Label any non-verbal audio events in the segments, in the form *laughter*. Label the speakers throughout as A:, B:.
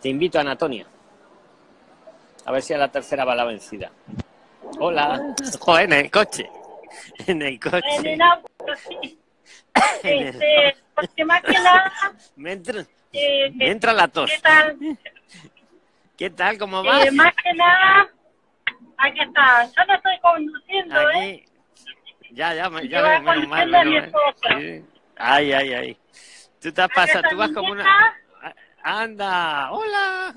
A: Te invito a Anatonia. A ver si a la tercera va la vencida. Hola. *laughs* Joder, en el coche. En el coche.
B: En el auto, sí. *laughs* Este, porque más que nada, *laughs*
A: Me entra,
B: eh,
A: me entra la tos.
B: ¿qué tal?
A: ¿Qué tal? ¿Cómo vas?
B: Eh, más que nada, aquí está. Yo no estoy conduciendo, ¿eh?
A: Ya, ya, me- ya veo, menos mal. menos. Sí. Ay, ay, ay. Tú te has pasado, tú vas como una... Anda, hola.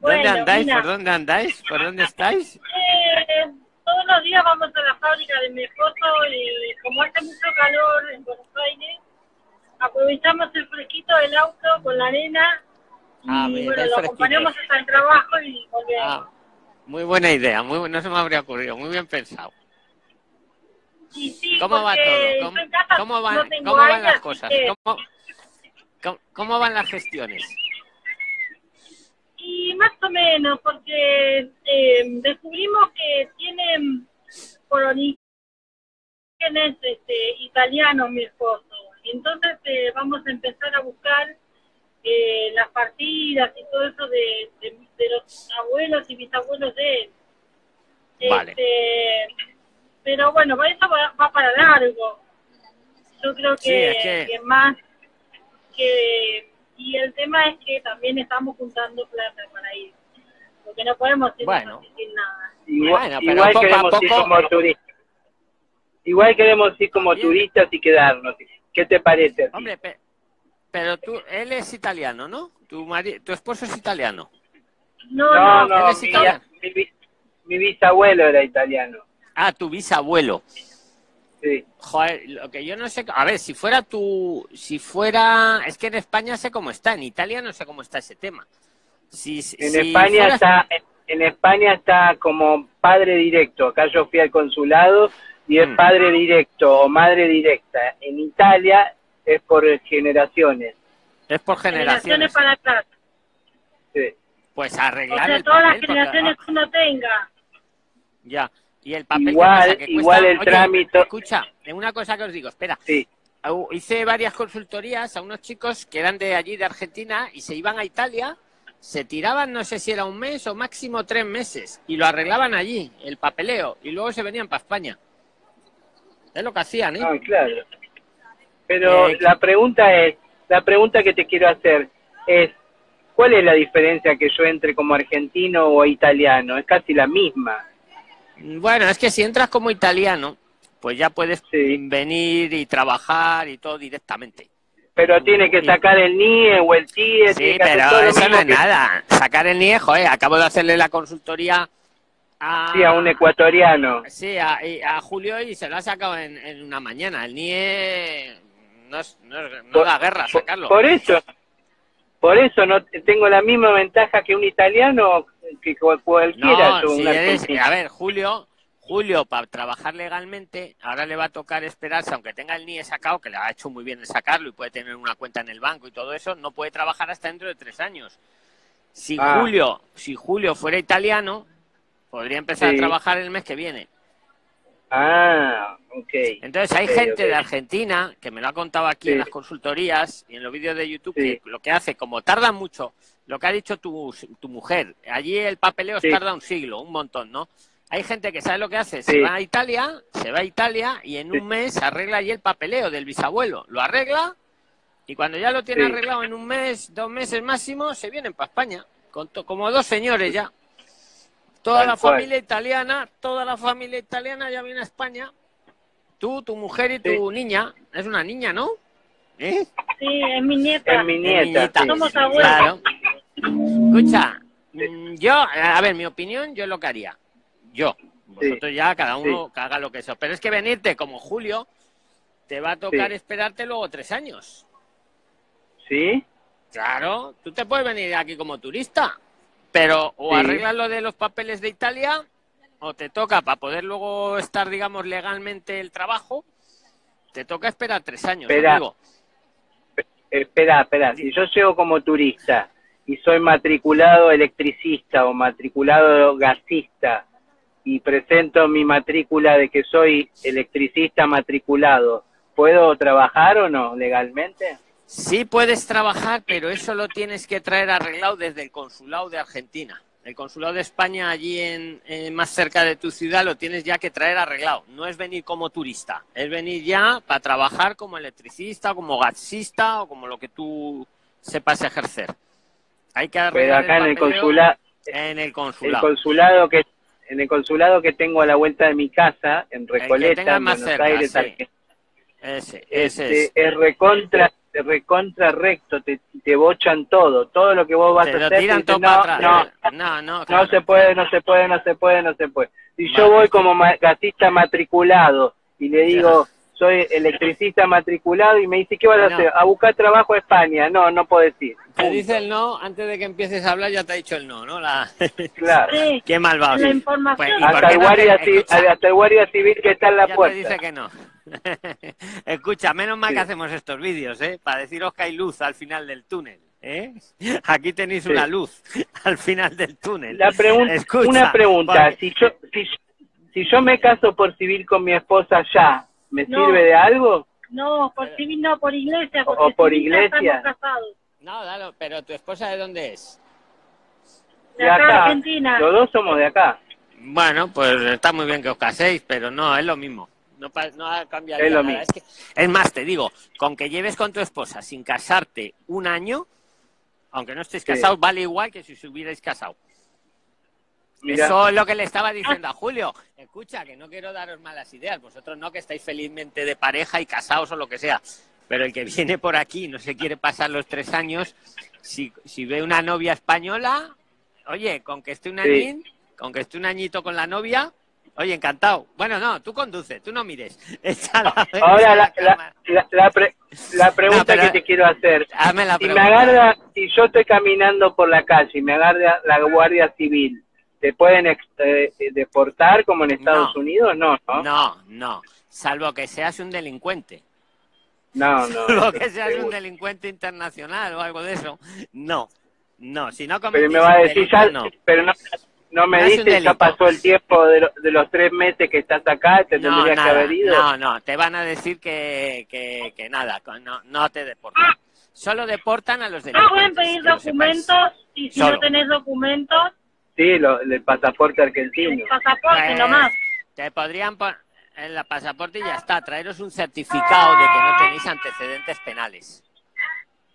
B: Bueno,
A: ¿Dónde andáis?
B: mira.
A: ¿Por dónde andáis? ¿Por dónde estáis?
B: Eh, todos los días vamos a la fábrica de mi esposo y como hace mucho calor en Buenos Aires, aprovechamos el fresquito del auto con la nena y
A: Ah,
B: bueno, lo acompañamos hasta el trabajo y volvemos.
A: Ah, muy buena idea, muy, no se me habría ocurrido, muy bien pensado.
B: Sí,
A: ¿Cómo va todo? ¿Cómo, van,
B: no
A: cómo van las cosas?
B: que-
A: ¿Cómo, cómo, cómo van las gestiones?
B: Y más o menos, porque eh, descubrimos que tienen por orígenes este, italianos mi esposo. Entonces eh, vamos a empezar a buscar eh, las partidas y todo eso de, de- de los abuelos y bisabuelos de él.
A: Vale.
B: Este, pero bueno, para eso va, va para largo. Yo creo que,
A: Sí, es que-
B: que más que y el tema es que también estamos juntando plata para ir porque no podemos ir
A: Bueno.
B: sin nada
C: Igual,
A: Bueno, pero
C: igual
A: poco a
C: queremos ir como turistas. Igual queremos ir como
A: Bien.
C: turistas y quedarnos. ¿Qué te parece?
A: Hombre, pe- pero tú, él es italiano, ¿no? Tu, mari- tu esposo es italiano.
B: no
C: no,
B: no,
A: él
C: no,
A: es
C: mi,
A: italiano.
C: mi mi bisabuelo era italiano.
A: Ah, tu bisabuelo.
C: Sí.
A: Joder, lo que yo no sé, a ver, si fuera tu, si fuera, es que en España sé cómo está, en Italia no sé cómo está ese tema. Si,
C: En
A: si
C: España está en, en España está como padre directo. Acá yo fui al consulado y es
A: Mm.
C: padre directo o madre directa. En Italia es por generaciones.
A: es por
B: generaciones
A: generaciones,
B: para atrás
C: Sí.
A: pues
B: o
A: arreglar
B: sea
A: el
B: todas las
A: papel,
B: generaciones
A: ah,
B: que uno tenga
A: ya. Y el papel ¿qué
C: Igual-
A: pasa? Que
C: igual
A: cuesta-
C: el
A: Oye,
C: trámite-
A: Escucha, una cosa que os digo, espera.
C: Sí.
A: Hice varias consultorías a unos chicos que eran de allí, de Argentina, y se iban a Italia, se tiraban, no sé si era un mes o máximo tres meses, y lo arreglaban allí, el papeleo, y luego se venían para España. Es lo que hacían, ¿eh?
C: Ah, claro. Pero
A: Eh,
C: la pregunta es, la pregunta que te quiero hacer es, ¿cuál es la diferencia que yo entre como argentino o italiano? Es casi la misma.
A: Bueno, es que si entras como italiano, pues ya puedes
C: Sí.
A: venir y trabajar y todo directamente.
C: Pero tiene que sacar el NIE o el TIE.
A: Sí, pero eso no es
C: que-
A: nada. Sacar el NIE, joder, acabo de hacerle la consultoría a,
C: Sí, a un ecuatoriano.
A: Sí, a, Julio y se lo ha sacado en, en una mañana. El NIE no, es- no, es- no
C: Por-
A: da guerra sacarlo.
C: por eso, por eso no tengo la misma ventaja que un italiano que cu- cualquiera.
A: No, si eres- a ver, Julio, Julio, para trabajar legalmente, ahora le va a tocar esperarse, aunque tenga el NIE sacado, que le ha hecho muy bien el sacarlo y puede tener una cuenta en el banco y todo eso, no puede trabajar hasta dentro de tres años. Si
C: Ah.
A: Julio, si Julio fuera italiano, podría empezar
C: Sí.
A: a trabajar el mes que viene.
C: Ah, ok.
A: Entonces hay gente de Argentina que me lo ha contado aquí
C: Sí.
A: en las consultorías y en los vídeos de YouTube
C: Sí.
A: que lo que hace, como tarda mucho, lo que ha dicho tu, tu mujer, allí el papeleo
C: Sí.
A: tarda un siglo, un montón, ¿no? Hay gente que sabe lo que hace, se
C: Sí.
A: va a Italia, se va a Italia y en
C: Sí.
A: un mes arregla allí el papeleo del bisabuelo, lo arregla y cuando ya lo tiene
C: Sí.
A: arreglado en un mes, dos meses máximo, se vienen para España, con to- como dos señores ya. Toda
C: Tal
A: la
C: cual.
A: familia italiana, toda la familia italiana ya viene a España. Tú, tu mujer y tu niña. Es una niña, ¿no? ¿Eh?
B: sí es mi nieta
C: Es mi nieta.
A: nieta.
C: sí.
B: Somos abuelos.
A: Claro. Escucha, mm, yo, a ver, mi opinión, yo lo que haría. Yo. Vosotros ya, cada uno que haga lo que sea. Pero es que venirte como Julio, te va a tocar
C: Sí.
A: esperarte luego tres años.
C: ¿Sí?
A: Claro, tú te puedes venir aquí como turista, pero o
C: Sí.
A: arreglas lo de los papeles de Italia, o te toca para poder luego estar, digamos, legalmente el trabajo, te toca esperar tres años,
C: Espera.
A: amigo.
C: Espera, espera. Si yo llego como turista y soy matriculado electricista o matriculado gasista y presento mi matrícula de que soy electricista matriculado, ¿puedo trabajar o no legalmente?
A: Sí puedes trabajar, pero eso lo tienes que traer arreglado desde el consulado de Argentina. El consulado de España allí en, más cerca de tu ciudad lo tienes ya que traer arreglado. No es venir como turista, es venir ya para trabajar como electricista, como gasista o como lo que tú sepas ejercer. Hay que
C: arreglar Pero acá en el consulado,
A: en el consulado.
C: El consulado que en el consulado que tengo a la vuelta de mi casa en Recoleta, en Buenos Aires,
A: ese, ese
C: este, es recontra te recontra recto, te, te bochan todo, todo lo que vos vas a hacer.
A: no, no, no,
C: no, se puede, no se puede, no se puede, no se puede. Si yo voy como gasista matriculado y le digo, soy electricista matriculado y me dice, ¿qué vas a hacer? A buscar trabajo a España. No, no puedo decir.
A: Te dice el no, antes de que empieces a hablar ya te ha dicho el no, ¿no? La... *laughs*
C: Claro.
A: Qué malvado.
B: La información.
C: Pues, hasta, el guardia civil, hasta el guardia civil que está en la puerta.
A: Te dice que no. *laughs* Escucha, menos mal que hacemos estos vídeos, ¿eh? Para deciros que hay luz al final del túnel. ¿eh? *laughs* Aquí tenéis una luz al final del túnel.
C: La pregunta, una pregunta, si, yo, si, yo me caso por civil con mi esposa ya, ¿me sirve de algo?
B: No, por civil no, por iglesia.
C: O por iglesia.
A: No, dalo, pero tu esposa de dónde es?
B: De, acá, Argentina.
C: Los dos somos de acá.
A: Bueno, pues está muy bien que os caséis, pero no, es lo mismo no, no ha cambiado nada. Es, más, te digo, con que lleves con tu esposa sin casarte un año, aunque no estés casado, vale igual que si os hubierais casado. Eso es lo que le estaba diciendo a Julio. Escucha, que no quiero daros malas ideas. Vosotros no, que estáis felizmente de pareja y casados o lo que sea. Pero el que viene por aquí no se quiere pasar los tres años, si, si ve una novia española, oye, con que esté un añín, con que esté un añito con la novia, Oye, encantado. Bueno, no, tú conduce, tú no mires. *laughs*
C: Ahora la, la, pregunta que te quiero hacer. si me agarra, si yo estoy caminando por la calle y me agarra la Guardia Civil, ¿te pueden eh, deportar como en Estados Unidos? No, no.
A: No, no. Salvo que seas un delincuente.
C: No, no. *laughs*
A: Salvo que seas un delincuente internacional o algo de eso. No. No, si no
C: Pero me va a decir ya, no. pero no, no me dices, ya pasó el tiempo de, los tres meses que estás acá, te no, tendrías que haber ido.
A: No, no, te van a decir que, que, nada, no, no te deportan. Solo deportan a los
B: delincuentes. No pueden pedir documentos y si no tenés documentos.
C: Sí, lo, el pasaporte argentino. El
B: pasaporte pues, nomás.
A: Te podrían poner en la pasaporte y ya está, traeros un certificado de que no tenéis antecedentes penales.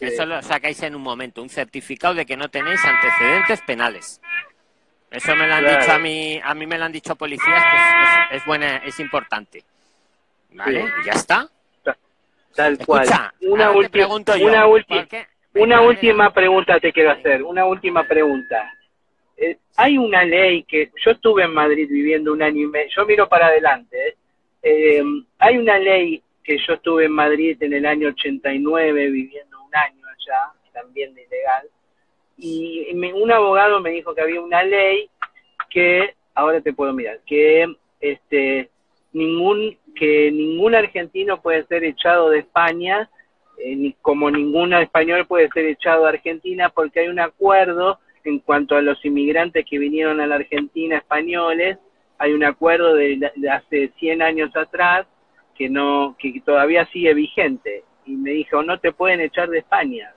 A: Eso lo sacáis en un momento, un certificado de que no tenéis antecedentes penales. Eso me lo han dicho a mí, a mí me lo han dicho policías que es, buena, es importante. ¿Vale? Ya está.
C: Tal cual. una, última, una, una última pregunta te quiero hacer, una última pregunta. Eh, hay una ley que yo estuve en Madrid viviendo un año y medio, yo miro para adelante, ¿eh? Eh, hay una ley que yo estuve en Madrid en el año 89 viviendo un año allá, también de ilegal, y un abogado me dijo que había una ley que, ahora te puedo mirar, que este ningún que ningún argentino puede ser echado de España, eh, como ningún español puede ser echado de Argentina, porque hay un acuerdo en cuanto a los inmigrantes que vinieron a la Argentina españoles, hay un acuerdo de, de hace 100 años atrás que no que todavía sigue vigente. Y me dijo no te pueden echar de España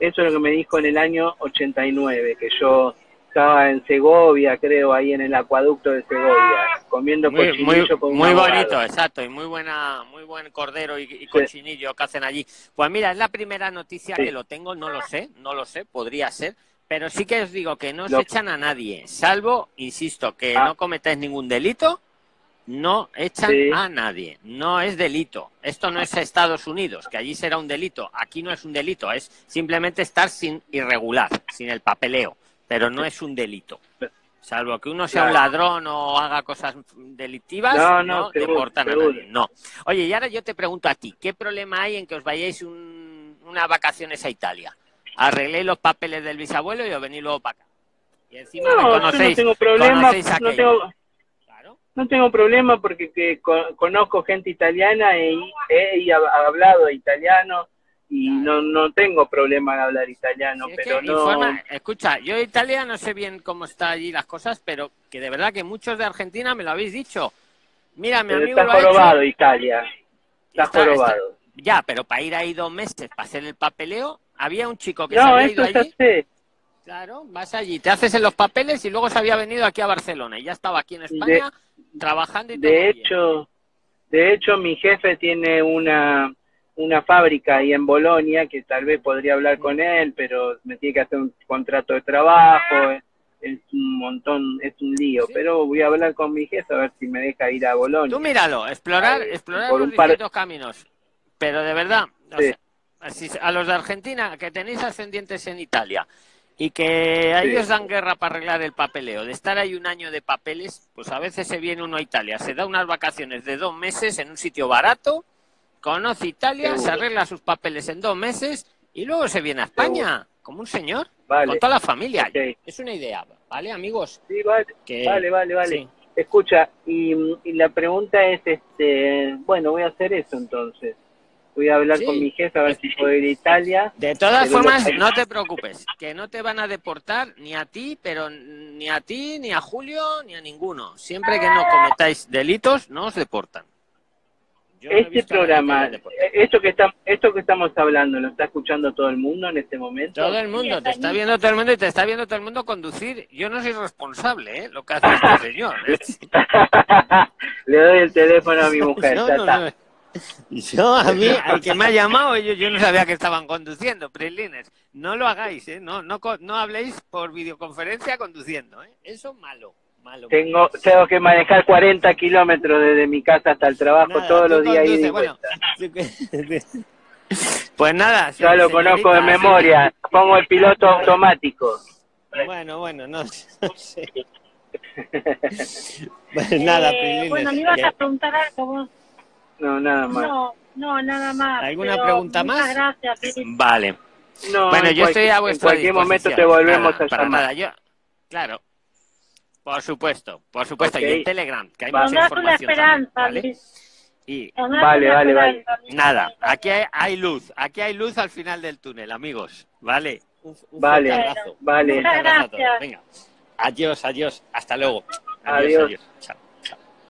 C: eso es lo que me dijo en el año 89, que yo estaba en Segovia, creo, ahí en el acueducto de Segovia, comiendo muy, cochinillo
A: muy, muy bonito, exacto, y muy buena, muy buen cordero y, cochinillo que hacen allí. Pues mira, es la primera noticia que lo tengo, no lo sé, no lo sé, podría ser, pero sí que os digo que no se echan a nadie, salvo, insisto, que ah. no cometáis ningún delito no echan a nadie, no es delito. Esto no es Estados Unidos, que allí será un delito. Aquí no es un delito, es simplemente estar sin irregular, sin el papeleo, pero no es un delito. Salvo que uno sea un ladrón o haga cosas delictivas, no, deportan a nadie. No. Oye, y ahora yo te pregunto a ti, ¿qué problema hay en que os vayáis unas vacaciones a Italia? Arregléis los papeles del bisabuelo y os venís luego para acá. Y encima
C: no, no tengo problema, no tengo, no tengo problema porque que, conozco gente italiana y he, hablado italiano y no, no tengo problema en hablar italiano, pero no...
A: escucha, yo italiano no sé bien cómo está allí las cosas, pero que de verdad que muchos de Argentina me lo habéis dicho. Mira, mi amigo
C: Está jorobado Italia, está, jorobado.
A: ya, pero para ir ahí dos meses para hacer el papeleo, había un chico que se había ido allí. Claro, vas allí, te haces en los papeles y luego se había venido aquí a Barcelona y ya estaba aquí en España trabajando y
C: De hecho, de hecho mi jefe tiene una una fábrica ahí en Bolonia que tal vez podría hablar con él, pero me tiene que hacer un contrato de trabajo, es, un montón, es un lío, pero voy a hablar con mi jefe a ver si me deja ir a Bolonia.
A: Tú míralo, explorar, explorar los distintos caminos, pero de verdad, a los de Argentina que tenéis ascendientes en Italia y que a ellos dan guerra para arreglar el papeleo, de estar ahí un año de papeles, pues a veces se viene uno a Italia, se da unas vacaciones de dos meses en un sitio barato conoce Italia, se arregla sus papeles en dos meses y luego se viene a España como un señor con toda la familia. Es una idea, ¿vale, amigos?
C: Sí, vale, vale, vale. Escucha, y, la pregunta es, este, bueno, voy a hacer eso entonces. Voy a hablar con mi jefe a ver si puedo ir a Italia.
A: De todas formas, no te preocupes, que no te van a deportar ni a ti, pero ni a ti, ni a Julio, ni a ninguno. Siempre que no cometáis delitos, no os deportan
C: este programa, eh, esto que, está, esto que estamos hablando, ¿lo está escuchando todo el mundo en este momento?
A: Todo el mundo, te está viendo todo el mundo y te está viendo todo el mundo conducir. Yo no soy responsable, ¿eh? Lo que hace este *laughs* señor. *laughs*
C: Le doy el teléfono a mi *laughs* mujer. no,
A: Yo, a mí, al que me ha llamado, yo, yo no sabía que estaban conduciendo, Prilines. No lo hagáis, ¿eh? No, no, no habléis por videoconferencia conduciendo, ¿eh? Eso malo.
C: Tengo, tengo que manejar 40 kilómetros desde mi casa hasta el trabajo todos los días. Y *laughs*
A: pues nada.
C: Ya lo conozco de memoria. Pongo el piloto automático.
A: Bueno, bueno, no, sé. *laughs* *laughs* pues nada,
B: eh, Bueno, me ibas a preguntar algo
C: No, nada más.
B: No, no, nada más.
A: ¿Alguna pregunta más?
B: Gracias.
A: Vale. bueno, yo estoy a vuestra
C: En cualquier momento te volvemos a llamar.
A: Nada, yo, claro, por supuesto, por supuesto. Y en Telegram, que hay mucha información.
B: Esperanza,
A: ¿vale? Y...
C: Vale, vale, vale.
A: Nada, aquí hay, luz, aquí hay luz al final del túnel, amigos. Vale.
C: Un, vale, vale.
B: Muchas gracias.
A: Venga. Adiós, adiós. Hasta luego.
C: Adiós. adiós. Chao.